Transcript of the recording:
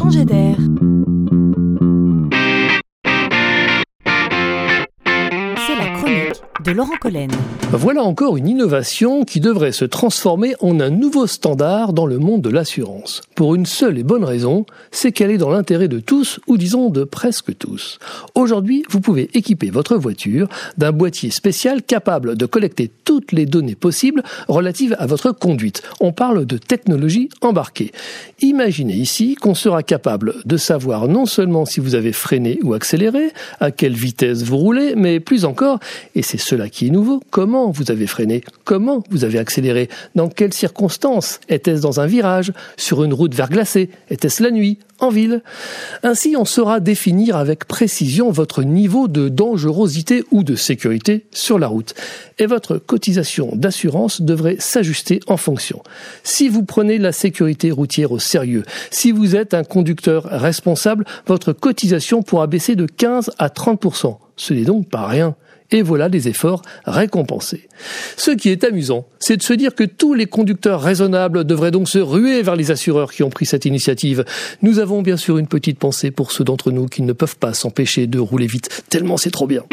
changer d'air. C'est la chronique de Laurent Collen. Voilà encore une innovation qui devrait se transformer en un nouveau standard dans le monde de l'assurance. Pour une seule et bonne raison, c'est qu'elle est dans l'intérêt de tous, ou disons de presque tous. Aujourd'hui, vous pouvez équiper votre voiture d'un boîtier spécial capable de collecter toutes les données possibles relatives à votre conduite. On parle de technologie embarquée. Imaginez ici qu'on sera capable de savoir non seulement si vous avez freiné ou accéléré, à quelle vitesse vous roulez, mais plus encore, et c'est cela qui est nouveau, comment vous avez freiné, comment vous avez accéléré, dans quelles circonstances, était-ce dans un virage, sur une route verglacée, était-ce la nuit, en ville. Ainsi, on saura définir avec précision votre niveau de dangerosité ou de sécurité sur la route. Et votre cotisation d'assurance devrait s'ajuster en fonction. Si vous prenez la sécurité routière au sérieux, si vous êtes un conducteur responsable, votre cotisation pourra baisser de 15 à 30%. Ce n'est donc pas rien et voilà des efforts récompensés. Ce qui est amusant, c'est de se dire que tous les conducteurs raisonnables devraient donc se ruer vers les assureurs qui ont pris cette initiative. Nous avons bien sûr une petite pensée pour ceux d'entre nous qui ne peuvent pas s'empêcher de rouler vite, tellement c'est trop bien.